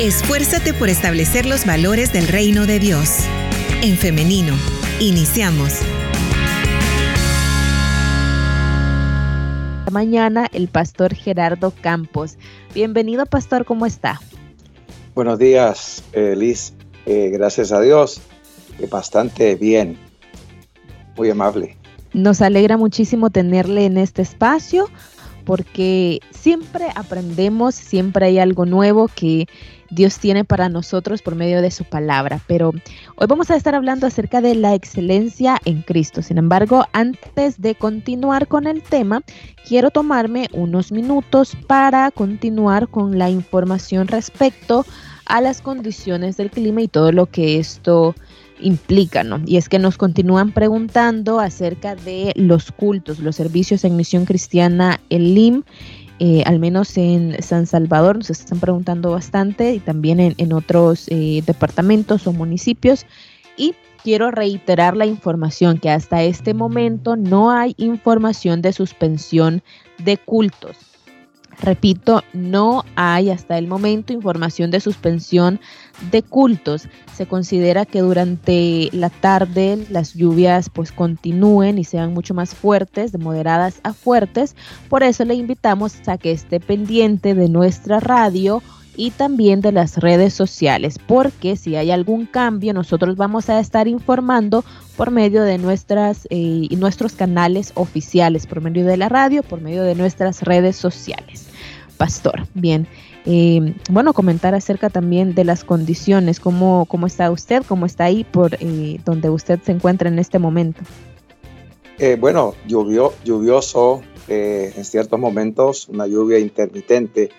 Esfuérzate por establecer los valores del reino de Dios. En femenino, iniciamos. Mañana el pastor Gerardo Campos. Bienvenido pastor, ¿cómo está? Buenos días, eh, Liz. Eh, gracias a Dios, bastante bien. Muy amable. Nos alegra muchísimo tenerle en este espacio porque siempre aprendemos, siempre hay algo nuevo que Dios tiene para nosotros por medio de su palabra. Pero hoy vamos a estar hablando acerca de la excelencia en Cristo. Sin embargo, antes de continuar con el tema, quiero tomarme unos minutos para continuar con la información respecto a las condiciones del clima y todo lo que esto implica, ¿no? Y es que nos continúan preguntando acerca de los cultos, los servicios en misión cristiana, el LIM, eh, al menos en San Salvador nos están preguntando bastante y también en, otros eh, departamentos o municipios. Y quiero reiterar la información que hasta este momento no hay información de suspensión de cultos. Repito, no hay hasta el momento información de suspensión de cultos. Se considera que durante la tarde las lluvias pues continúen y sean mucho más fuertes, de moderadas a fuertes. Por eso le invitamos a que esté pendiente de nuestra radio y también de las redes sociales, porque si hay algún cambio, nosotros vamos a estar informando por medio de nuestras eh, nuestros canales oficiales, por medio de la radio, por medio de nuestras redes sociales. Pastor, bien. Eh, bueno, comentar acerca también de las condiciones, cómo, cómo está usted, cómo está ahí por eh, donde usted se encuentra en este momento. bueno, llovió, lluvioso en ciertos momentos, una lluvia intermitente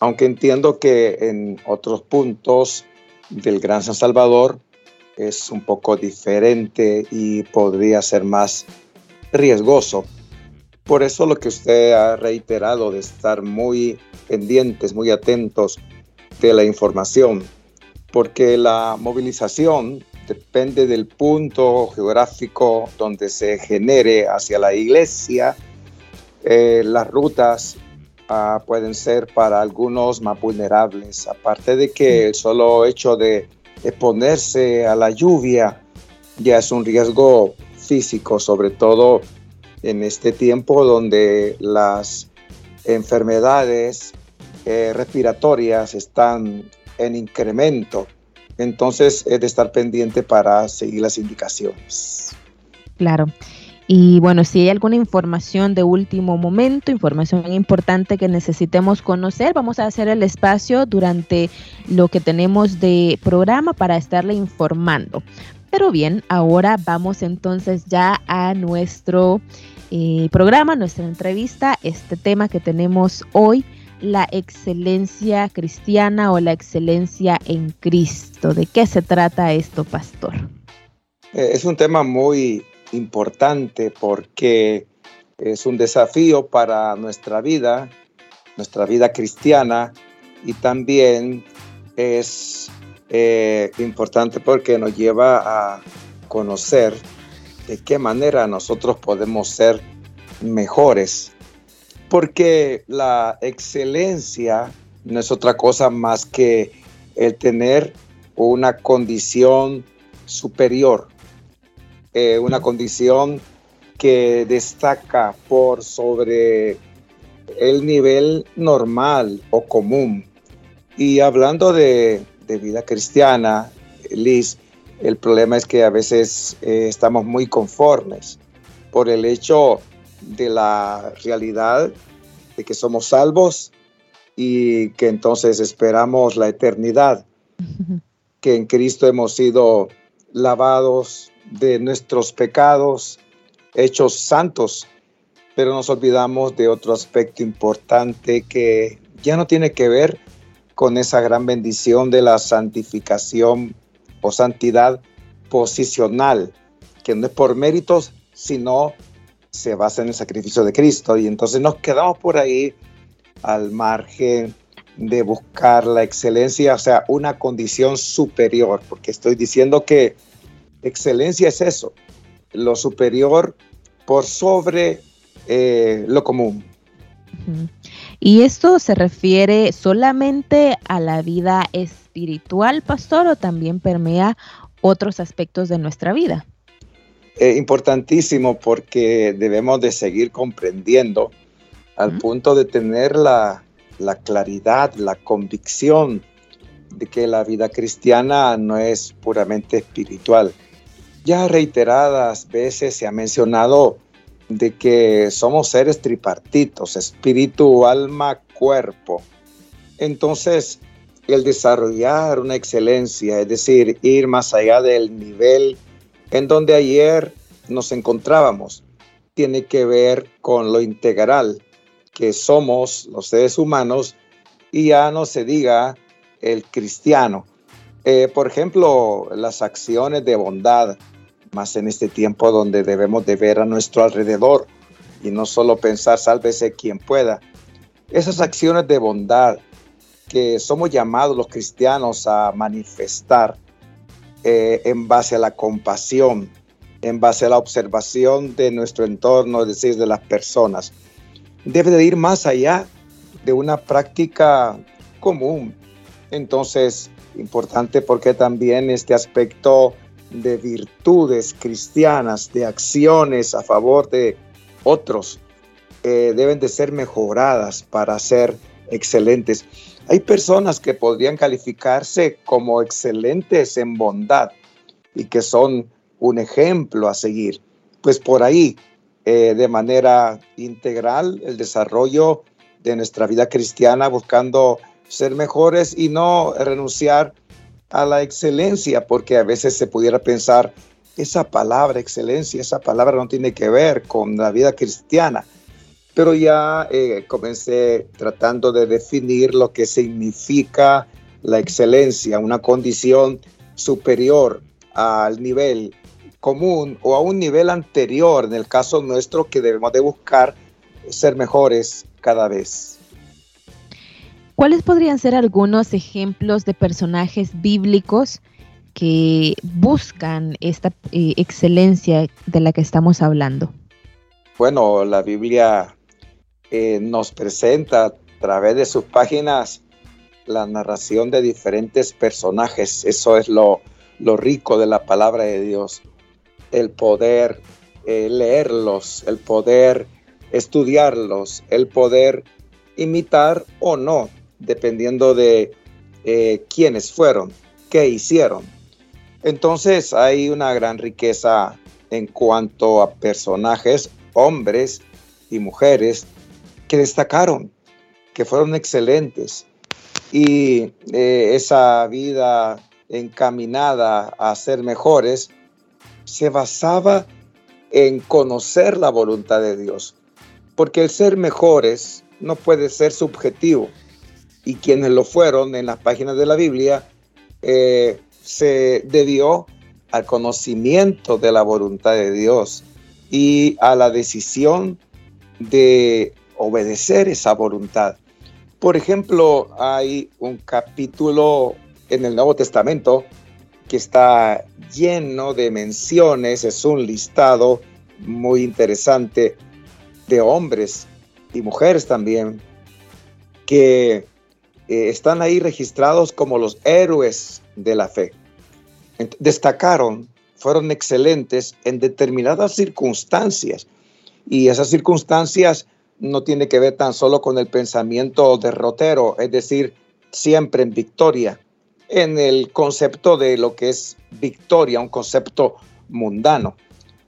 aunque entiendo que en otros puntos del Gran San Salvador es un poco diferente y podría ser más riesgoso. Por eso lo que usted ha reiterado de estar muy pendientes, muy atentos de la información, porque la movilización depende del punto geográfico donde se genere hacia la iglesia, eh, las rutas Ah, pueden ser para algunos más vulnerables. Aparte de que el solo hecho de exponerse a la lluvia ya es un riesgo físico, sobre todo en este tiempo donde las enfermedades eh, respiratorias están en incremento. Entonces es de estar pendiente para seguir las indicaciones. Claro. Y bueno, si hay alguna información de último momento, información importante que necesitemos conocer, vamos a hacer el espacio durante lo que tenemos de programa para estarle informando. Pero bien, ahora vamos entonces ya a nuestro eh, programa, nuestra entrevista, este tema que tenemos hoy, la excelencia cristiana o la excelencia en Cristo. ¿De qué se trata esto, pastor? Eh, es un tema muy importante porque es un desafío para nuestra vida, nuestra vida cristiana, y también es eh, importante porque nos lleva a conocer de qué manera nosotros podemos ser mejores. Porque la excelencia no es otra cosa más que el tener una condición superior eh, una condición que destaca por sobre el nivel normal o común. Y hablando de, vida cristiana, Liz, el problema es que a veces eh, estamos muy conformes por el hecho de la realidad de que somos salvos y que entonces esperamos la eternidad, que en Cristo hemos sido lavados, de nuestros pecados hechos santos, pero nos olvidamos de otro aspecto importante que ya no tiene que ver con esa gran bendición de la santificación o santidad posicional, que no es por méritos, sino se basa en el sacrificio de Cristo. Y entonces nos quedamos por ahí al margen de buscar la excelencia, o sea, una condición superior, porque estoy diciendo que excelencia es eso, lo superior por sobre eh, lo común. ¿Y esto se refiere solamente a la vida espiritual, pastor, o también permea otros aspectos de nuestra vida? Es importantísimo porque debemos de seguir comprendiendo al punto de tener la, la claridad, la convicción de que la vida cristiana no es puramente espiritual. Ya reiteradas veces se ha mencionado de que somos seres tripartitos, espíritu, alma, cuerpo. Entonces, el desarrollar una excelencia, es decir, ir más allá del nivel en donde ayer nos encontrábamos, tiene que ver con lo integral que somos los seres humanos y ya no se diga el cristiano. Eh, por ejemplo, las acciones de bondad, más en este tiempo donde debemos de ver a nuestro alrededor y no solo pensar sálvese quien pueda. Esas acciones de bondad que somos llamados los cristianos a manifestar eh, en base a la compasión, en base a la observación de nuestro entorno, es decir, de las personas, debe de ir más allá de una práctica común. Entonces, importante porque también este aspecto de virtudes cristianas, de acciones a favor de otros, eh, deben de ser mejoradas para ser excelentes. Hay personas que podrían calificarse como excelentes en bondad y que son un ejemplo a seguir. Pues por ahí, eh, de manera integral, el desarrollo de nuestra vida cristiana, buscando ser mejores y no renunciar a la excelencia, porque a veces se pudiera pensar, esa palabra excelencia, esa palabra no tiene que ver con la vida cristiana. Pero ya eh, comencé tratando de definir lo que significa la excelencia, una condición superior al nivel común o a un nivel anterior, en el caso nuestro, que debemos de buscar ser mejores cada vez. ¿Cuáles podrían ser algunos ejemplos de personajes bíblicos que buscan esta eh, excelencia de la que estamos hablando? Bueno, la Biblia eh, nos presenta a través de sus páginas la narración de diferentes personajes. Eso es lo, rico de la palabra de Dios. El poder eh, leerlos, el poder estudiarlos, el poder imitar o no dependiendo de eh, quiénes fueron, qué hicieron. Entonces hay una gran riqueza en cuanto a personajes, hombres y mujeres que destacaron, que fueron excelentes. Y eh, esa vida encaminada a ser mejores se basaba en conocer la voluntad de Dios. Porque el ser mejores no puede ser subjetivo y quienes lo fueron en las páginas de la Biblia, eh, se debió al conocimiento de la voluntad de Dios y a la decisión de obedecer esa voluntad. Por ejemplo, hay un capítulo en el Nuevo Testamento que está lleno de menciones, es un listado muy interesante de hombres y mujeres también que eh, están ahí registrados como los héroes de la fe. Destacaron, fueron excelentes en determinadas circunstancias y esas circunstancias no tiene que ver tan solo con el pensamiento derrotero, es decir, siempre en victoria, en el concepto de lo que es victoria, un concepto mundano.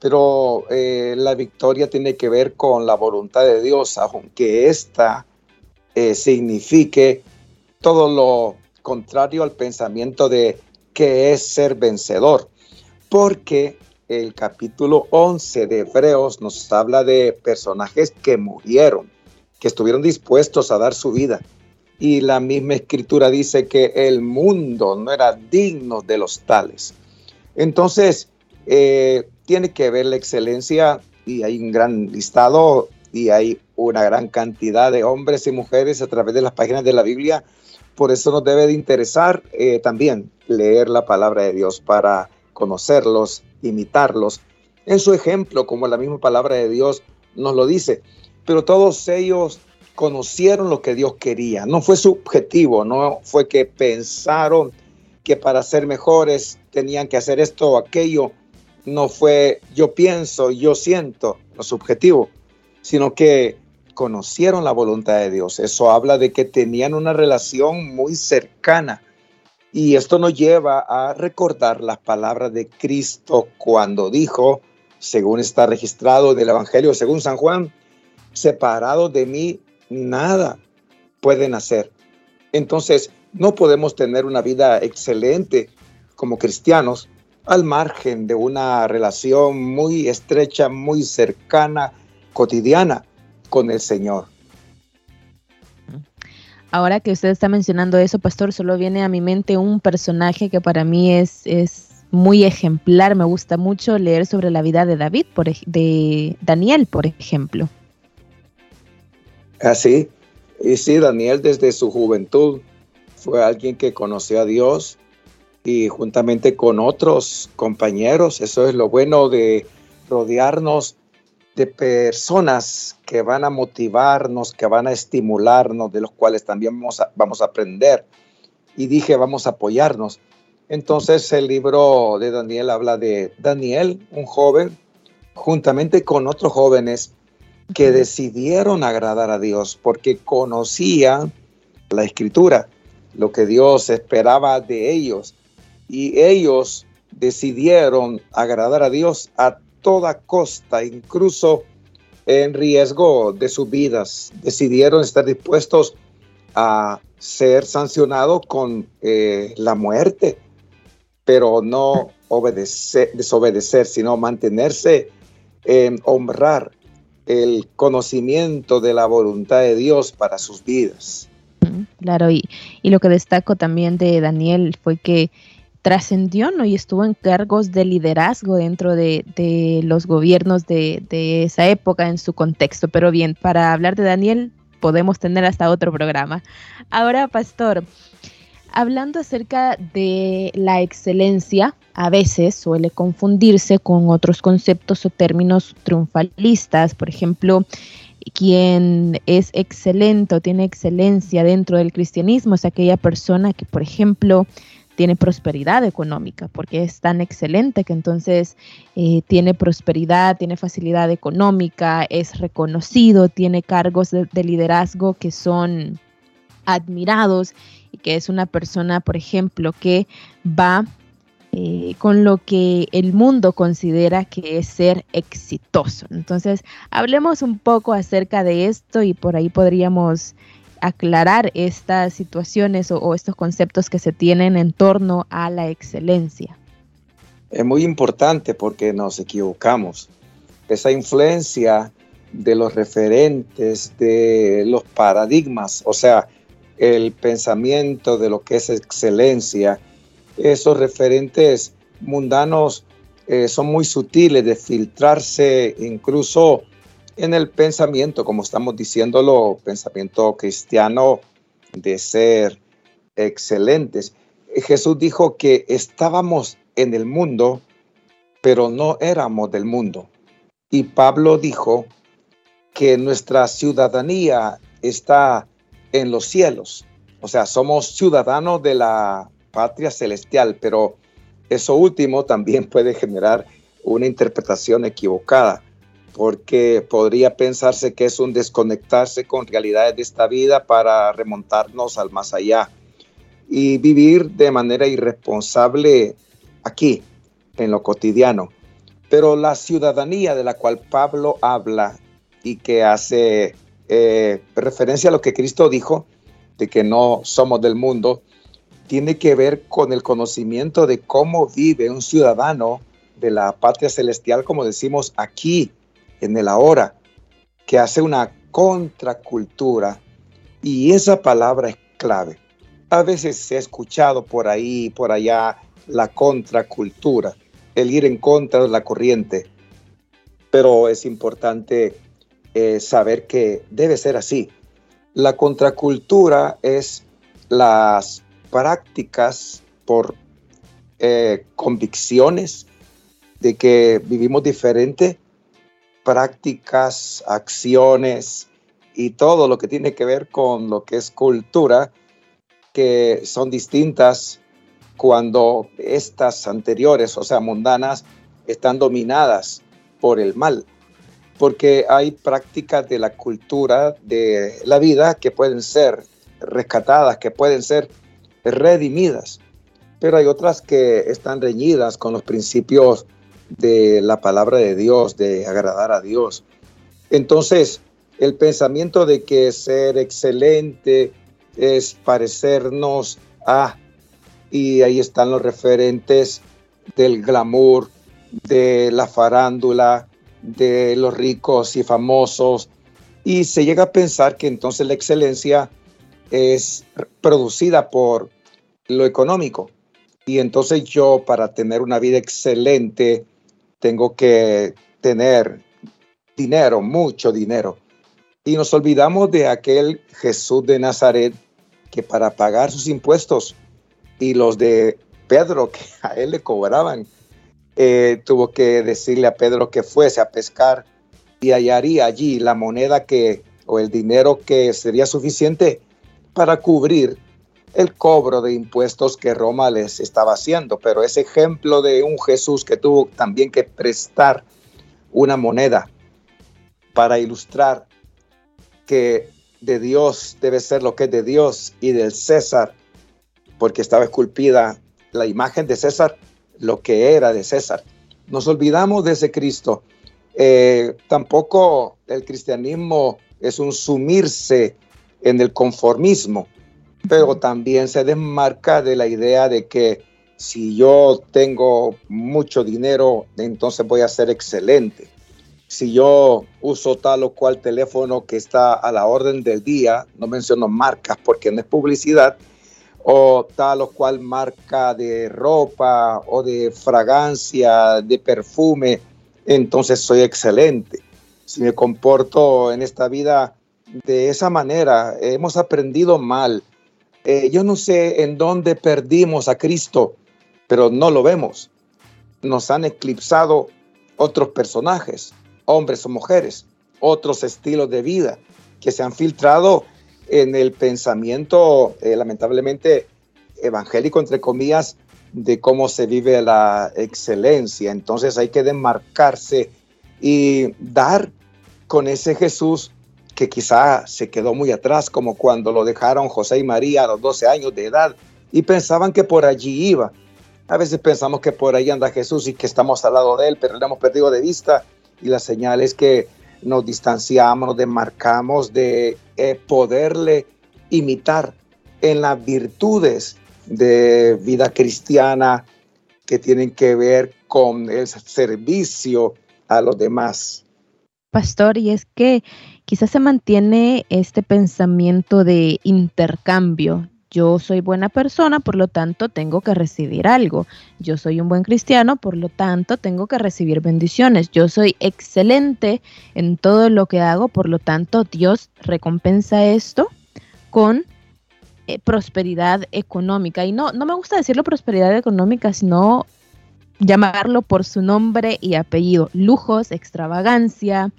Pero eh, la victoria tiene que ver con la voluntad de Dios, aunque ésta eh, signifique todo lo contrario al pensamiento de que es ser vencedor, porque el capítulo 11 de Hebreos nos habla de personajes que murieron, que estuvieron dispuestos a dar su vida. Y la misma escritura dice que el mundo no era digno de los tales. Entonces, eh, tiene que ver la excelencia y hay un gran listado y hay una gran cantidad de hombres y mujeres a través de las páginas de la Biblia por eso nos debe de interesar eh, también leer la palabra de Dios para conocerlos, imitarlos. En su ejemplo, como la misma palabra de Dios nos lo dice. Pero todos ellos conocieron lo que Dios quería. No fue subjetivo, no fue que pensaron que para ser mejores tenían que hacer esto o aquello. No fue yo pienso, yo siento, lo subjetivo, sino que conocieron la voluntad de Dios. Eso habla de que tenían una relación muy cercana. Y esto nos lleva a recordar las palabras de Cristo cuando dijo, según está registrado del Evangelio, según San Juan, separado de mí, nada pueden hacer. Entonces, no podemos tener una vida excelente como cristianos al margen de una relación muy estrecha, muy cercana, cotidiana con el Señor. Ahora que usted está mencionando eso, pastor, solo viene a mi mente un personaje que para mí es, es muy ejemplar. Me gusta mucho leer sobre la vida de David, por, de Daniel, por ejemplo. Así, ah, y sí, Daniel desde su juventud fue alguien que conoció a Dios y juntamente con otros compañeros, eso es lo bueno de rodearnos de personas que van a motivarnos, que van a estimularnos, de los cuales también vamos a, vamos a aprender. Y dije, vamos a apoyarnos. Entonces el libro de Daniel habla de Daniel, un joven, juntamente con otros jóvenes que decidieron agradar a Dios porque conocían la escritura, lo que Dios esperaba de ellos. Y ellos decidieron agradar a Dios a toda costa, incluso en riesgo de sus vidas. Decidieron estar dispuestos a ser sancionados con eh, la muerte, pero no obedecer, desobedecer, sino mantenerse en honrar el conocimiento de la voluntad de Dios para sus vidas. Claro, y, y lo que destaco también de Daniel fue que trascendió ¿no? y estuvo en cargos de liderazgo dentro de, los gobiernos de, de, esa época en su contexto. Pero bien, para hablar de Daniel podemos tener hasta otro programa. Ahora, pastor, hablando acerca de la excelencia, a veces suele confundirse con otros conceptos o términos triunfalistas. Por ejemplo, quien es excelente o tiene excelencia dentro del cristianismo es aquella persona que, por ejemplo, tiene prosperidad económica, porque es tan excelente que entonces eh, tiene prosperidad, tiene facilidad económica, es reconocido, tiene cargos de, liderazgo que son admirados y que es una persona, por ejemplo, que va eh, con lo que el mundo considera que es ser exitoso. Entonces, hablemos un poco acerca de esto y por ahí podríamos aclarar estas situaciones o, estos conceptos que se tienen en torno a la excelencia. Es muy importante porque nos equivocamos. Esa influencia de los referentes, de los paradigmas, o sea, el pensamiento de lo que es excelencia, esos referentes mundanos eh, son muy sutiles de filtrarse incluso en el pensamiento, como estamos diciéndolo, pensamiento cristiano de ser excelentes. Jesús dijo que estábamos en el mundo, pero no éramos del mundo. Y Pablo dijo que nuestra ciudadanía está en los cielos. O sea, somos ciudadanos de la patria celestial, pero eso último también puede generar una interpretación equivocada porque podría pensarse que es un desconectarse con realidades de esta vida para remontarnos al más allá y vivir de manera irresponsable aquí, en lo cotidiano. Pero la ciudadanía de la cual Pablo habla y que hace eh, referencia a lo que Cristo dijo, de que no somos del mundo, tiene que ver con el conocimiento de cómo vive un ciudadano de la patria celestial, como decimos aquí, en el ahora, que hace una contracultura y esa palabra es clave. A veces se ha escuchado por ahí, por allá, la contracultura, el ir en contra de la corriente, pero es importante eh, saber que debe ser así. La contracultura es las prácticas por eh, convicciones de que vivimos diferente prácticas, acciones y todo lo que tiene que ver con lo que es cultura, que son distintas cuando estas anteriores, o sea, mundanas, están dominadas por el mal, porque hay prácticas de la cultura, de la vida, que pueden ser rescatadas, que pueden ser redimidas, pero hay otras que están reñidas con los principios de la palabra de Dios, de agradar a Dios. Entonces, el pensamiento de que ser excelente es parecernos a, y ahí están los referentes del glamour, de la farándula, de los ricos y famosos, y se llega a pensar que entonces la excelencia es producida por lo económico. Y entonces yo para tener una vida excelente tengo que tener dinero, mucho dinero. Y nos olvidamos de aquel Jesús de Nazaret que para pagar sus impuestos y los de Pedro que a él le cobraban, eh, tuvo que decirle a Pedro que fuese a pescar y hallaría allí la moneda que o el dinero que sería suficiente para cubrir el cobro de impuestos que Roma les estaba haciendo. Pero ese ejemplo de un Jesús que tuvo también que prestar una moneda para ilustrar que de Dios debe ser lo que es de Dios y del César, porque estaba esculpida la imagen de César, lo que era de César. Nos olvidamos de ese Cristo. Eh, tampoco el cristianismo es un sumirse en el conformismo, pero también se desmarca de la idea de que si yo tengo mucho dinero, entonces voy a ser excelente. Si yo uso tal o cual teléfono que está a la orden del día, no menciono marcas porque no es publicidad, o tal o cual marca de ropa o de fragancia, de perfume, entonces soy excelente. Si me comporto en esta vida de esa manera, hemos aprendido mal. Eh, yo no sé en dónde perdimos a Cristo, pero no lo vemos. Nos han eclipsado otros personajes, hombres o mujeres, otros estilos de vida que se han filtrado en el pensamiento, eh, lamentablemente, evangélico, entre comillas, de cómo se vive la excelencia. Entonces hay que demarcarse y dar con ese Jesús que quizá se quedó muy atrás, como cuando lo dejaron José y María a los 12 años de edad y pensaban que por allí iba. A veces pensamos que por ahí anda Jesús y que estamos al lado de él, pero lo hemos perdido de vista y la señal es que nos distanciamos, nos demarcamos de eh, poderle imitar en las virtudes de vida cristiana que tienen que ver con el servicio a los demás. Pastor, y es que quizás se mantiene este pensamiento de intercambio, yo soy buena persona, por lo tanto tengo que recibir algo. Yo soy un buen cristiano, por lo tanto tengo que recibir bendiciones. Yo soy excelente en todo lo que hago, por lo tanto Dios recompensa esto con eh, prosperidad económica. Y no, no me gusta decirlo prosperidad económica, sino llamarlo por su nombre y apellido. Lujos, extravagancia,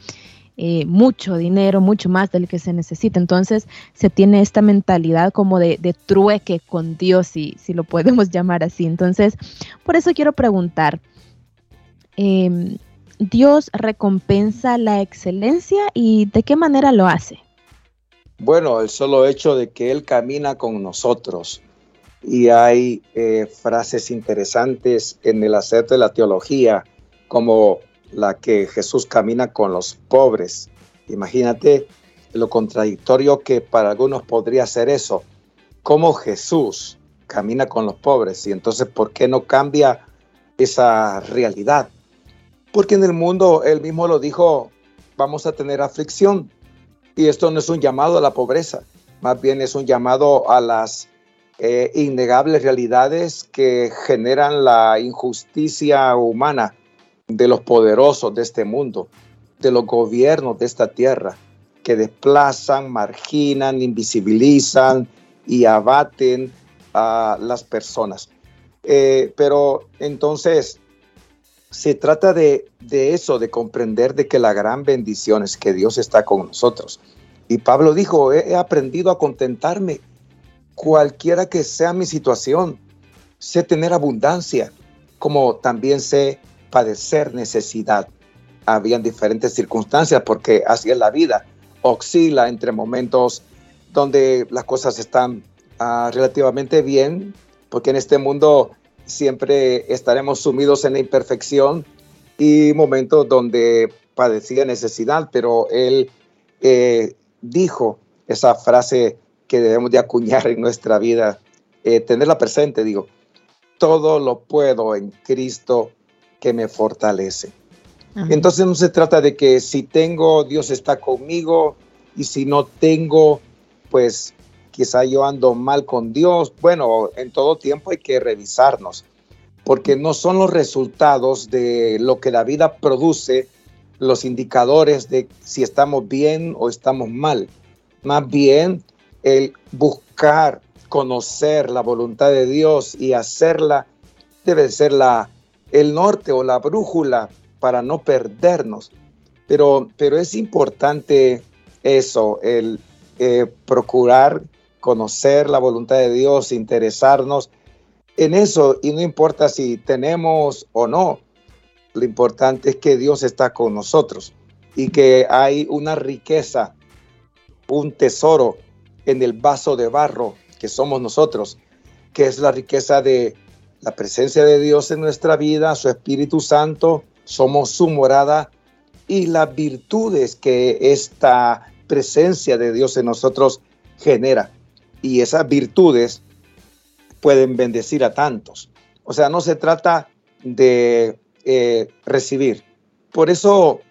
eh, mucho dinero, mucho más del que se necesita. Entonces se tiene esta mentalidad como de, trueque con Dios, si, si, lo podemos llamar así. Entonces, por eso quiero preguntar, em, ¿Dios recompensa la excelencia y de qué manera lo hace? Bueno, el solo hecho de que Él camina con nosotros y hay eh, frases interesantes en el hacer de la teología, como la que Jesús camina con los pobres. Imagínate lo contradictorio que para algunos podría ser eso. ¿Cómo Jesús camina con los pobres? Y entonces, ¿por qué no cambia esa realidad? Porque en el mundo, él mismo lo dijo, vamos a tener aflicción. Y esto no es un llamado a la pobreza, más bien es un llamado a las eh, innegables realidades que generan la injusticia humana de los poderosos de este mundo, de los gobiernos de esta tierra, que desplazan, marginan, invisibilizan y abaten a las personas. Eh, pero entonces se trata de, de, eso, de comprender de que la gran bendición es que Dios está con nosotros. Y Pablo dijo, he, aprendido a contentarme cualquiera que sea mi situación. Sé tener abundancia, como también sé padecer necesidad. Habían diferentes circunstancias porque así es la vida. Oscila entre momentos donde las cosas están ah, relativamente bien, porque en este mundo siempre estaremos sumidos en la imperfección y momentos donde padecía necesidad, pero él eh, dijo esa frase que debemos de acuñar en nuestra vida, eh, tenerla presente, digo, todo lo puedo en Cristo que me fortalece. Entonces no se trata de que si tengo, Dios está conmigo, y si no tengo, pues quizá yo ando mal con Dios. Bueno, en todo tiempo hay que revisarnos, porque no son los resultados de lo que la vida produce los indicadores de si estamos bien o estamos mal. Más bien el buscar conocer la voluntad de Dios y hacerla debe ser la, el norte o la brújula para no perdernos. Pero, pero es importante eso, el eh, procurar conocer la voluntad de Dios, interesarnos en eso y no importa si tenemos o no, lo importante es que Dios está con nosotros y que hay una riqueza, un tesoro en el vaso de barro que somos nosotros, que es la riqueza de la presencia de Dios en nuestra vida, su Espíritu Santo, somos su morada y las virtudes que esta presencia de Dios en nosotros genera. Y esas virtudes pueden bendecir a tantos. O sea, no se trata de eh, recibir. Por eso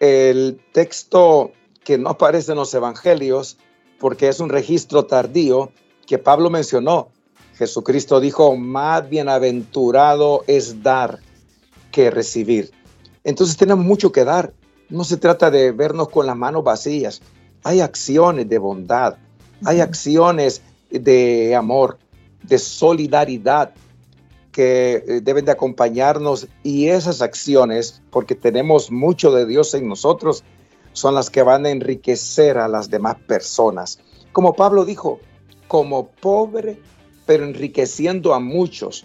el texto que no aparece en los evangelios, porque es un registro tardío que Pablo mencionó. Jesucristo dijo, más bienaventurado es dar que recibir. Entonces tenemos mucho que dar. No se trata de vernos con las manos vacías. Hay acciones de bondad, hay acciones de amor, de solidaridad, que eh, deben de acompañarnos y esas acciones, porque tenemos mucho de Dios en nosotros, son las que van a enriquecer a las demás personas. Como Pablo dijo, como pobre, pero enriqueciendo a muchos.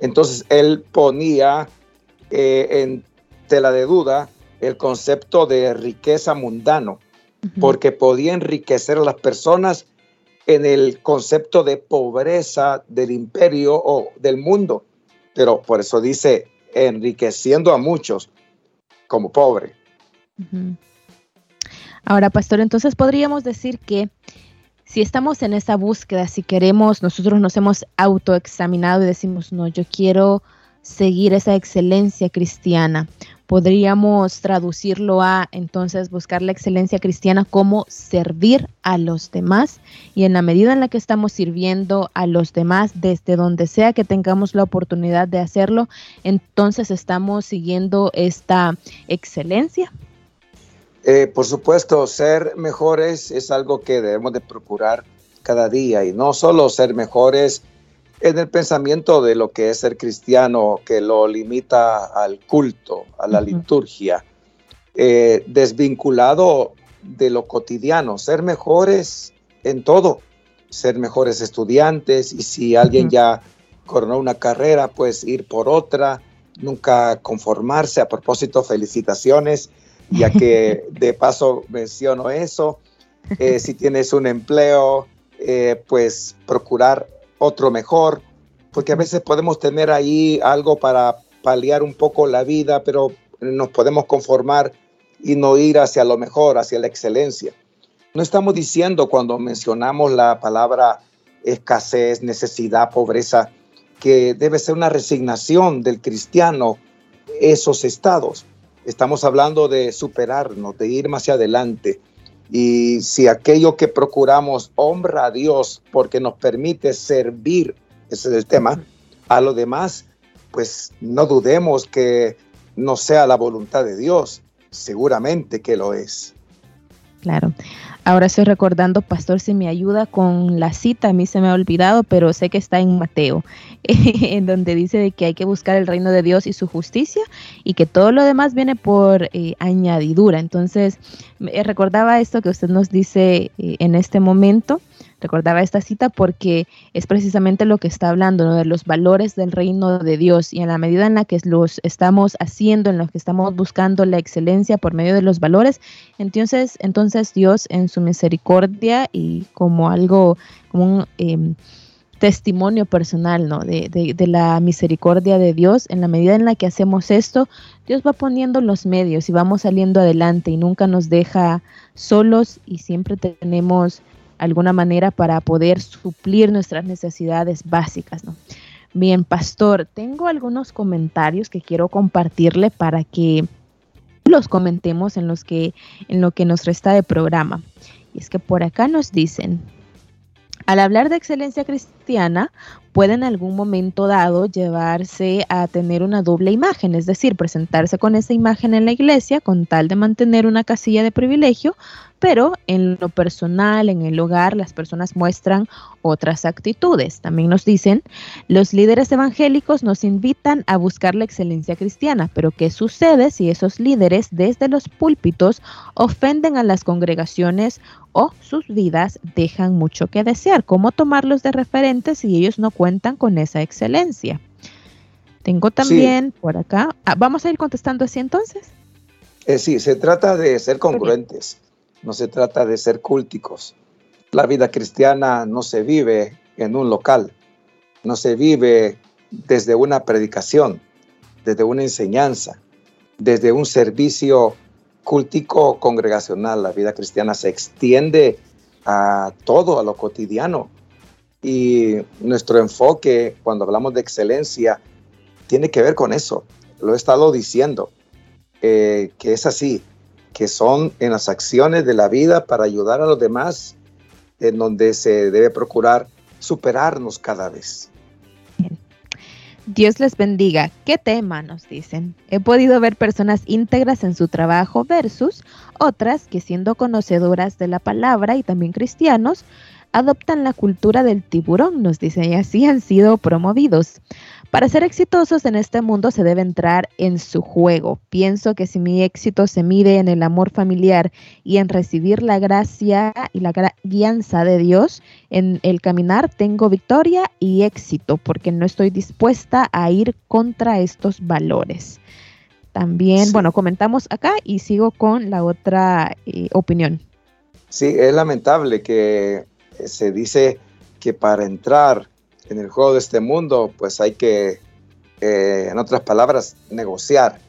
Entonces él ponía eh, en tela de duda el concepto de riqueza mundano, porque podía enriquecer a las personas en el concepto de pobreza del imperio o del mundo pero por eso dice enriqueciendo a muchos como pobre. Ahora, pastor, entonces podríamos decir que si estamos en esa búsqueda, si queremos, nosotros nos hemos autoexaminado y decimos, no, yo quiero seguir esa excelencia cristiana, podríamos traducirlo a entonces buscar la excelencia cristiana como servir a los demás y en la medida en la que estamos sirviendo a los demás desde donde sea que tengamos la oportunidad de hacerlo, entonces estamos siguiendo esta excelencia. Eh, por supuesto, ser mejores es algo que debemos de procurar cada día y no solo ser mejores en el pensamiento de lo que es ser cristiano, que lo limita al culto, a la liturgia, eh, desvinculado de lo cotidiano, ser mejores en todo, ser mejores estudiantes y si alguien ya coronó una carrera, pues ir por otra, nunca conformarse. A propósito, felicitaciones, ya que de paso menciono eso. Eh, si tienes un empleo, eh, pues procurar otro mejor, porque a veces podemos tener ahí algo para paliar un poco la vida, pero nos podemos conformar y no ir hacia lo mejor, hacia la excelencia. No estamos diciendo cuando mencionamos la palabra escasez, necesidad, pobreza, que debe ser una resignación del cristiano esos estados. Estamos hablando de superarnos, de ir más adelante, y si aquello que procuramos honra a Dios porque nos permite servir, ese es el tema, a lo demás, pues no dudemos que no sea la voluntad de Dios, seguramente que lo es. Claro. Ahora estoy recordando, pastor, si me ayuda con la cita, a mí se me ha olvidado, pero sé que está en Mateo, en donde dice de que hay que buscar el reino de Dios y su justicia y que todo lo demás viene por eh, añadidura. Entonces, recordaba esto que usted nos dice eh, en este momento recordaba esta cita porque es precisamente lo que está hablando, de los valores del reino de Dios y en la medida en la que los estamos haciendo, en lo que estamos buscando la excelencia por medio de los valores, entonces, entonces Dios en su misericordia y como algo, como un... Em, testimonio personal, ¿no? De, de, de, la misericordia de Dios. En la medida en la que hacemos esto, Dios va poniendo los medios y vamos saliendo adelante y nunca nos deja solos y siempre tenemos alguna manera para poder suplir nuestras necesidades básicas, ¿no? Bien, pastor, tengo algunos comentarios que quiero compartirle para que los comentemos en los que en lo que nos resta de programa. Y es que por acá nos dicen, al hablar de excelencia cristiana, puede en algún momento dado llevarse a tener una doble imagen, es decir, presentarse con esa imagen en la iglesia con tal de mantener una casilla de privilegio, pero en lo personal, en el hogar, las personas muestran otras actitudes. También nos dicen, los líderes evangélicos nos invitan a buscar la excelencia cristiana, pero ¿qué sucede si esos líderes desde los púlpitos ofenden a las congregaciones o sus vidas dejan mucho que desear? ¿Cómo tomarlos de referentes si ellos no cuentan con esa excelencia? Tengo también por acá, ah, vamos a ir contestando así entonces. Eh, sí, se trata de ser congruentes no se trata de ser cúlticos. La vida cristiana no se vive en un local, no se vive desde una predicación, desde una enseñanza, desde un servicio cúltico congregacional. La vida cristiana se extiende a todo, a lo cotidiano. Y nuestro enfoque cuando hablamos de excelencia tiene que ver con eso. Lo he estado diciendo, eh, que es así que son en las acciones de la vida para ayudar a los demás, en donde se debe procurar superarnos cada vez. Dios les bendiga. ¿Qué tema nos dicen? He podido ver personas íntegras en su trabajo versus otras que siendo conocedoras de la palabra y también cristianos, adoptan la cultura del tiburón, nos dicen, y así han sido promovidos. Para ser exitosos en este mundo se debe entrar en su juego. Pienso que si mi éxito se mide en el amor familiar y en recibir la gracia y la guianza de Dios, en el caminar tengo victoria y éxito porque no estoy dispuesta a ir contra estos valores. También, bueno, comentamos acá y sigo con la otra eh, opinión. Sí, es lamentable que se dice que para entrar en el juego de este mundo, pues hay que, eh, en otras palabras, negociar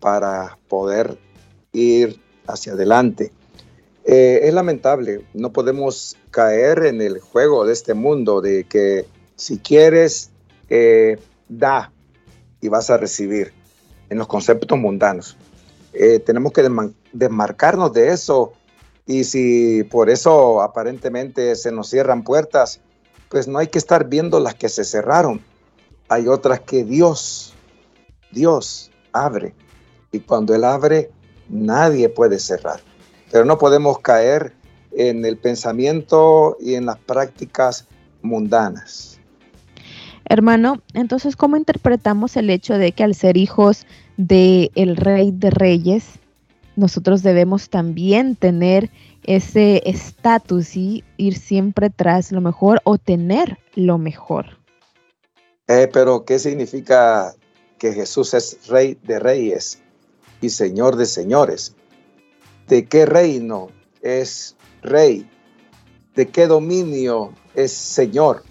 para poder ir hacia adelante. Eh, es lamentable, no podemos caer en el juego de este mundo de que si quieres, eh, da y vas a recibir en los conceptos mundanos. tenemos que desmarcarnos de eso y si por eso aparentemente se nos cierran puertas, pues no hay que estar viendo las que se cerraron. Hay otras que Dios, Dios abre. Y cuando Él abre, nadie puede cerrar. Pero no podemos caer en el pensamiento y en las prácticas mundanas. Hermano, entonces, ¿cómo interpretamos el hecho de que al ser hijos del el Rey de Reyes, nosotros debemos también tener ese estatus y ir siempre tras lo mejor o tener lo mejor. Eh, pero, ¿qué significa que Jesús es rey de reyes y señor de señores? ¿De qué reino es rey? ¿De qué dominio es señor?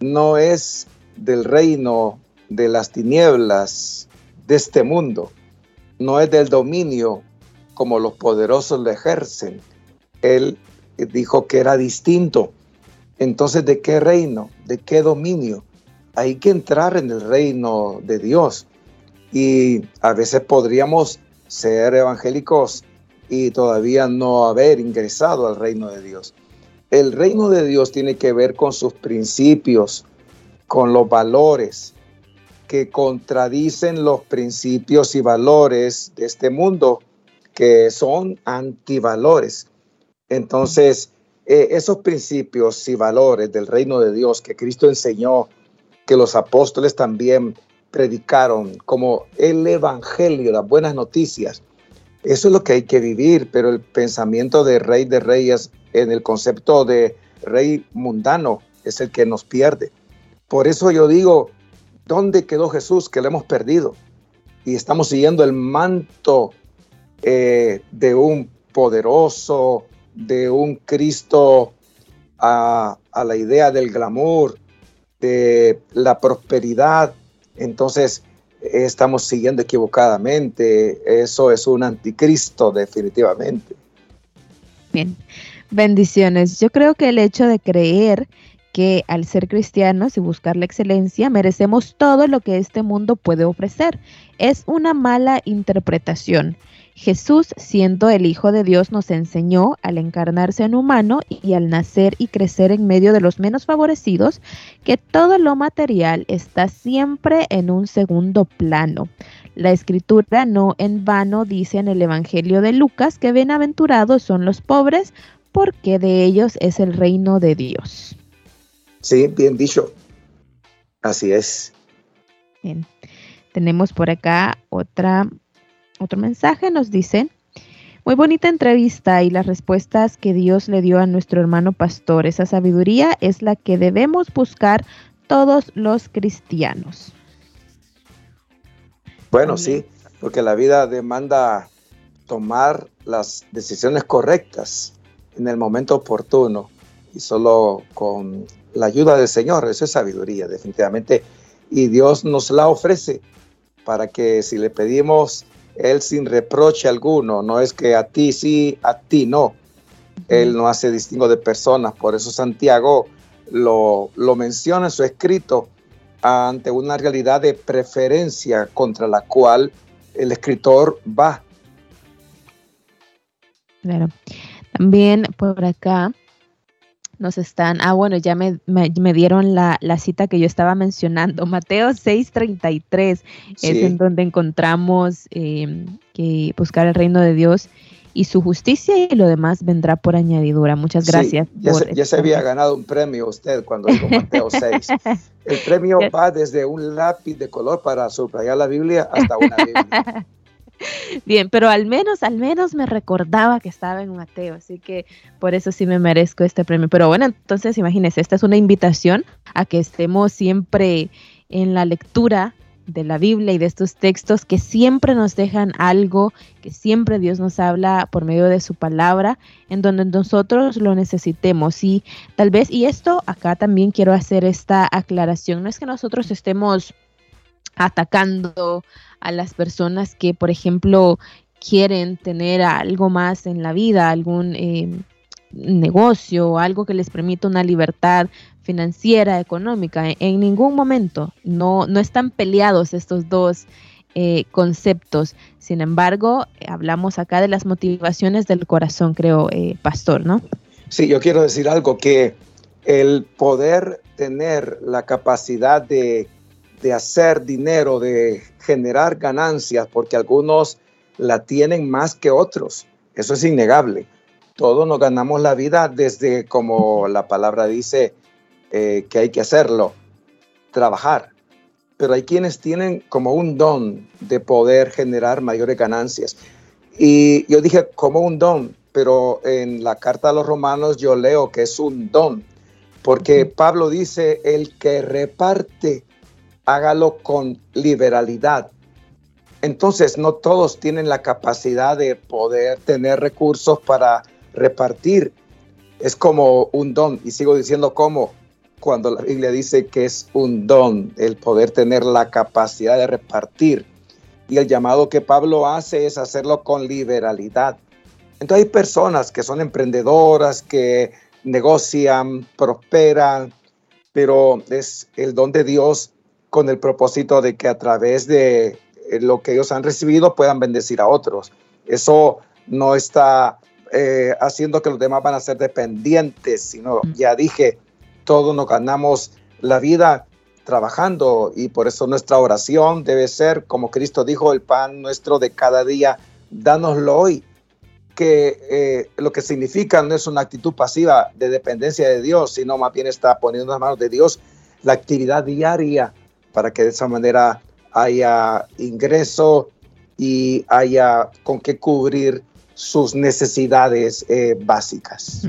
No es del reino de las tinieblas de este mundo. No es del dominio como los poderosos lo ejercen él dijo que era distinto. Entonces, ¿de qué reino? ¿De qué dominio? Hay que entrar en el reino de Dios. Y a veces podríamos ser evangélicos y todavía no haber ingresado al reino de Dios. El reino de Dios tiene que ver con sus principios, con los valores que contradicen los principios y valores de este mundo, que son antivalores. Entonces, eh, esos principios y valores del reino de Dios que Cristo enseñó, que los apóstoles también predicaron, como el Evangelio, las buenas noticias, eso es lo que hay que vivir, pero el pensamiento de rey de reyes en el concepto de rey mundano es el que nos pierde. Por eso yo digo, ¿dónde quedó Jesús que lo hemos perdido? Y estamos siguiendo el manto eh, de un poderoso, de un Cristo a, a la idea del glamour, de la prosperidad. Entonces, estamos siguiendo equivocadamente. Eso es un anticristo definitivamente. Bien, bendiciones. Yo creo que el hecho de creer que al ser cristianos y buscar la excelencia merecemos todo lo que este mundo puede ofrecer es una mala interpretación. Jesús, siendo el Hijo de Dios, nos enseñó al encarnarse en humano y al nacer y crecer en medio de los menos favorecidos, que todo lo material está siempre en un segundo plano. La escritura no en vano dice en el Evangelio de Lucas que bienaventurados son los pobres, porque de ellos es el reino de Dios. Sí, bien dicho. Así es. Bien. Tenemos por acá otra otro mensaje nos dice, muy bonita entrevista y las respuestas que Dios le dio a nuestro hermano pastor. Esa sabiduría es la que debemos buscar todos los cristianos. Bueno, sí, porque la vida demanda tomar las decisiones correctas en el momento oportuno y solo con la ayuda del Señor, eso es sabiduría definitivamente y Dios nos la ofrece para que si le pedimos él sin reproche alguno, no es que a ti sí, a ti no. Él no hace distingo de personas, por eso Santiago lo, lo menciona en su escrito ante una realidad de preferencia contra la cual el escritor va. Claro. También por acá nos están, ah, bueno, ya me, dieron la, cita que yo estaba mencionando, Mateo 6:33 es en donde encontramos em, que buscar el reino de Dios y su justicia y lo demás vendrá por añadidura. Muchas gracias. ya, se, había ganado un premio usted cuando dijo Mateo 6. El premio va desde un lápiz de color para subrayar la Biblia hasta una Biblia. Bien, pero al menos, al menos me recordaba que estaba en Mateo, así que por eso sí me merezco este premio. Pero bueno, entonces imagínense, esta es una invitación a que estemos siempre en la lectura de la Biblia y de estos textos que siempre nos dejan algo, que siempre Dios nos habla por medio de su palabra, en donde nosotros lo necesitemos. Y tal vez, y esto acá también quiero hacer esta aclaración, no es que nosotros estemos atacando a las personas que, por ejemplo, quieren tener algo más en la vida, algún eh, negocio, algo que les permita una libertad financiera, económica. En, ningún momento no, no están peleados estos dos eh, conceptos. Sin embargo, hablamos acá de las motivaciones del corazón, creo, eh, pastor, ¿no? Sí, yo quiero decir algo que el poder tener la capacidad de de hacer dinero, de generar ganancias, porque algunos la tienen más que otros. Eso es innegable. Todos nos ganamos la vida desde, como la palabra dice, eh, que hay que hacerlo, trabajar. Pero hay quienes tienen como un don de poder generar mayores ganancias. Y yo dije como un don, pero en la carta a los romanos yo leo que es un don, porque Pablo dice, el que reparte hágalo con liberalidad. Entonces, no todos tienen la capacidad de poder tener recursos para repartir. Es como un don, y sigo diciendo cómo, cuando la Biblia dice que es un don el poder tener la capacidad de repartir. Y el llamado que Pablo hace es hacerlo con liberalidad. Entonces hay personas que son emprendedoras, que negocian, prosperan, pero es el don de Dios con el propósito de que a través de eh, lo que ellos han recibido puedan bendecir a otros. Eso no está eh, haciendo que los demás van a ser dependientes, sino ya dije, todos nos ganamos la vida trabajando y por eso nuestra oración debe ser, como Cristo dijo, el pan nuestro de cada día, dánoslo hoy. que eh, lo que significa no es una actitud pasiva de dependencia de Dios, sino más bien está poniendo en las manos de Dios la actividad diaria para que de esa manera haya ingreso y haya con qué cubrir sus necesidades eh, básicas.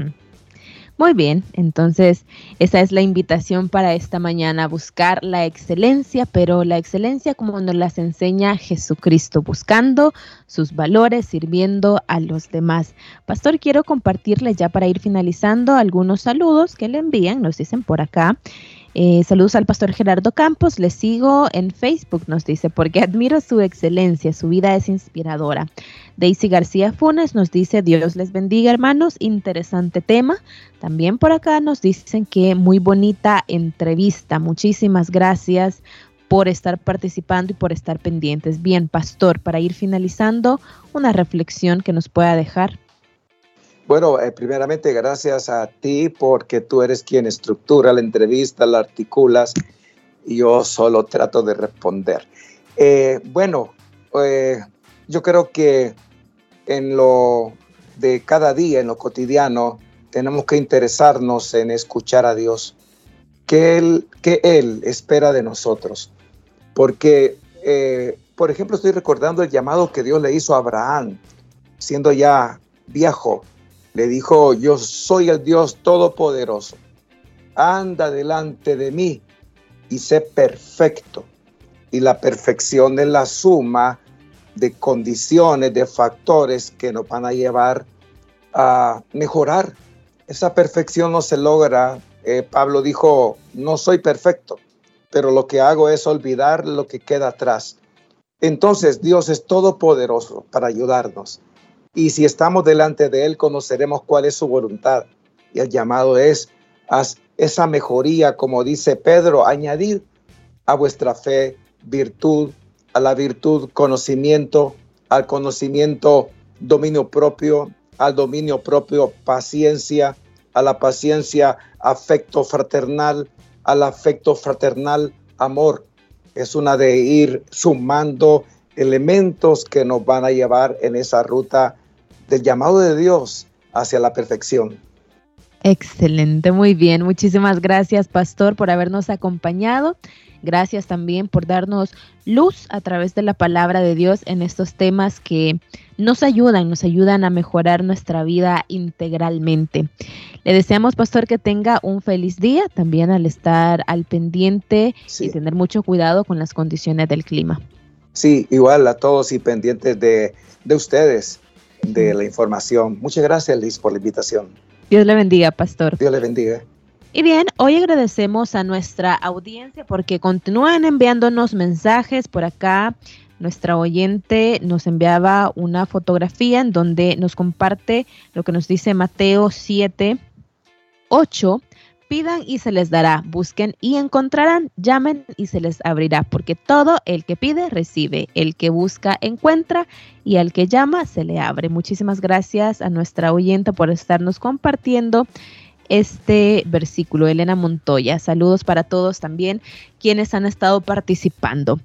Muy bien, entonces esa es la invitación para esta mañana, buscar la excelencia, pero la excelencia como nos las enseña Jesucristo, buscando sus valores, sirviendo a los demás. Pastor, quiero compartirle ya para ir finalizando algunos saludos que le envían, nos dicen por acá. Eh, saludos al pastor Gerardo Campos, le sigo en Facebook, nos dice, porque admiro su excelencia, su vida es inspiradora. Daisy García Funes nos dice, Dios les bendiga hermanos, interesante tema. También por acá nos dicen que muy bonita entrevista, muchísimas gracias por estar participando y por estar pendientes. Bien, pastor, para ir finalizando, una reflexión que nos pueda dejar. Bueno, eh, primeramente gracias a ti porque tú eres quien estructura la entrevista, la articulas y yo solo trato de responder. Eh, bueno, eh, yo creo que en lo de cada día, en lo cotidiano, tenemos que interesarnos en escuchar a Dios, que Él, que él espera de nosotros. Porque, por ejemplo, estoy recordando el llamado que Dios le hizo a Abraham, siendo ya viejo le dijo, yo soy el Dios Todopoderoso. Anda delante de mí y sé perfecto. Y la perfección es la suma de condiciones, de factores que nos van a llevar a mejorar. Esa perfección no se logra. Eh, Pablo dijo, no soy perfecto, pero lo que hago es olvidar lo que queda atrás. Entonces Dios es todopoderoso para ayudarnos y si estamos delante de Él, conoceremos cuál es su voluntad. Y el llamado es a esa mejoría, como dice Pedro, añadir a vuestra fe virtud, a la virtud conocimiento, al conocimiento dominio propio, al dominio propio paciencia, a la paciencia afecto fraternal, al afecto fraternal amor. Es una de ir sumando elementos que nos van a llevar en esa ruta del llamado de Dios hacia la perfección. Excelente, muy bien. Muchísimas gracias, pastor, por habernos acompañado. Gracias también por darnos luz a través de la palabra de Dios en estos temas que nos ayudan, nos ayudan a mejorar nuestra vida integralmente. Le deseamos, pastor, que tenga un feliz día, también al estar al pendiente y tener mucho cuidado con las condiciones del clima. Sí, igual a todos y pendientes de, de ustedes de la información. Muchas gracias, Liz, por la invitación. Dios le bendiga, pastor. Dios le bendiga. Y bien, hoy agradecemos a nuestra audiencia porque continúan enviándonos mensajes por acá. Nuestra oyente nos enviaba una fotografía en donde nos comparte lo que nos dice Mateo 7, 8 Pidan y se les dará, busquen y encontrarán, llamen y se les abrirá, porque todo el que pide recibe, el que busca encuentra y al que llama se le abre. Muchísimas gracias a nuestra oyente por estarnos compartiendo este versículo, Elena Montoya. Saludos para todos también quienes han estado participando.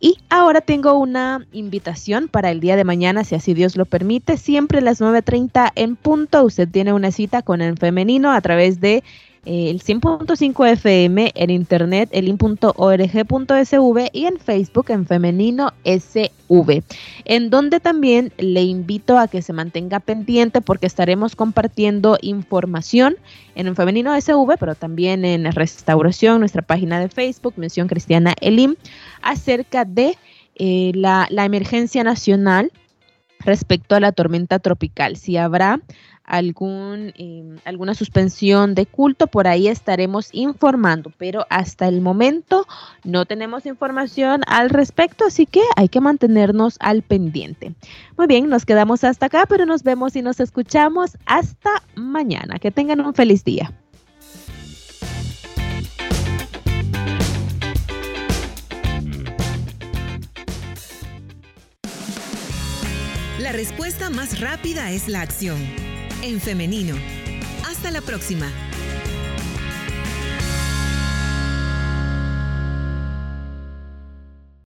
Y ahora tengo una invitación para el día de mañana, si así Dios lo permite, siempre a las 9.30 en punto. Usted tiene una cita con el femenino a través de el 100.5 FM, en internet, elin.org.sv y en Facebook en femenino SV, en donde también le invito a que se mantenga pendiente porque estaremos compartiendo información en femenino SV, pero también en restauración, nuestra página de Facebook, mención cristiana Elim, acerca de eh, la emergencia nacional respecto a la tormenta tropical. Si habrá algún, em, alguna suspensión de culto, por ahí estaremos informando, pero hasta el momento no tenemos información al respecto, así que hay que mantenernos al pendiente. Muy bien, nos quedamos hasta acá, pero nos vemos y nos escuchamos hasta mañana. Que tengan un feliz día. La respuesta más rápida es la acción en femenino. Hasta la próxima.